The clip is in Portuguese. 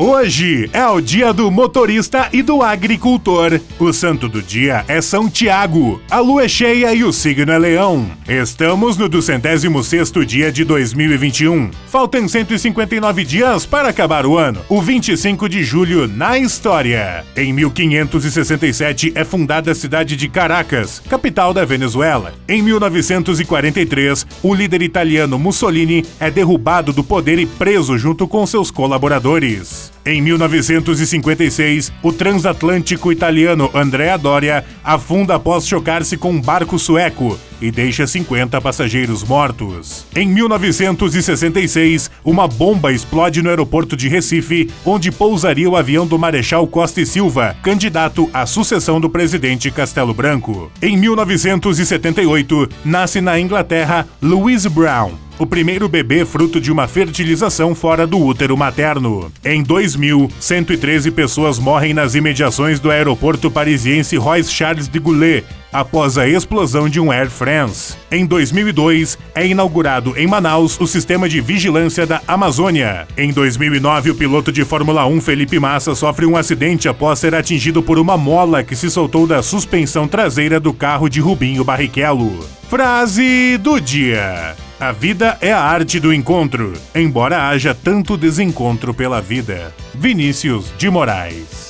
Hoje é o dia do motorista e do agricultor. O santo do dia é São Tiago. A lua é cheia e o signo é leão. Estamos no 206 dia de 2021. Faltam 159 dias para acabar o ano. O 25 de julho na história. Em 1567 é fundada a cidade de Caracas, capital da Venezuela. Em 1943, o líder italiano Mussolini é derrubado do poder e preso junto com seus colaboradores. Em 1956, o transatlântico italiano Andrea Doria afunda após chocar-se com um barco sueco e deixa 50 passageiros mortos. Em 1966, uma bomba explode no aeroporto de Recife, onde pousaria o avião do Marechal Costa e Silva, candidato à sucessão do presidente Castelo Branco. Em 1978, nasce na Inglaterra Louise Brown, o primeiro bebê fruto de uma fertilização fora do útero materno. Em 2000, 113 pessoas morrem nas imediações do aeroporto parisiense Royce Charles de Gaulle após a explosão de um Air France. Em 2002, é inaugurado em Manaus o sistema de vigilância da Amazônia. Em 2009, o piloto de Fórmula 1 Felipe Massa sofre um acidente após ser atingido por uma mola que se soltou da suspensão traseira do carro de Rubinho Barrichello. Frase do dia. A vida é a arte do encontro, embora haja tanto desencontro pela vida. Vinícius de Moraes.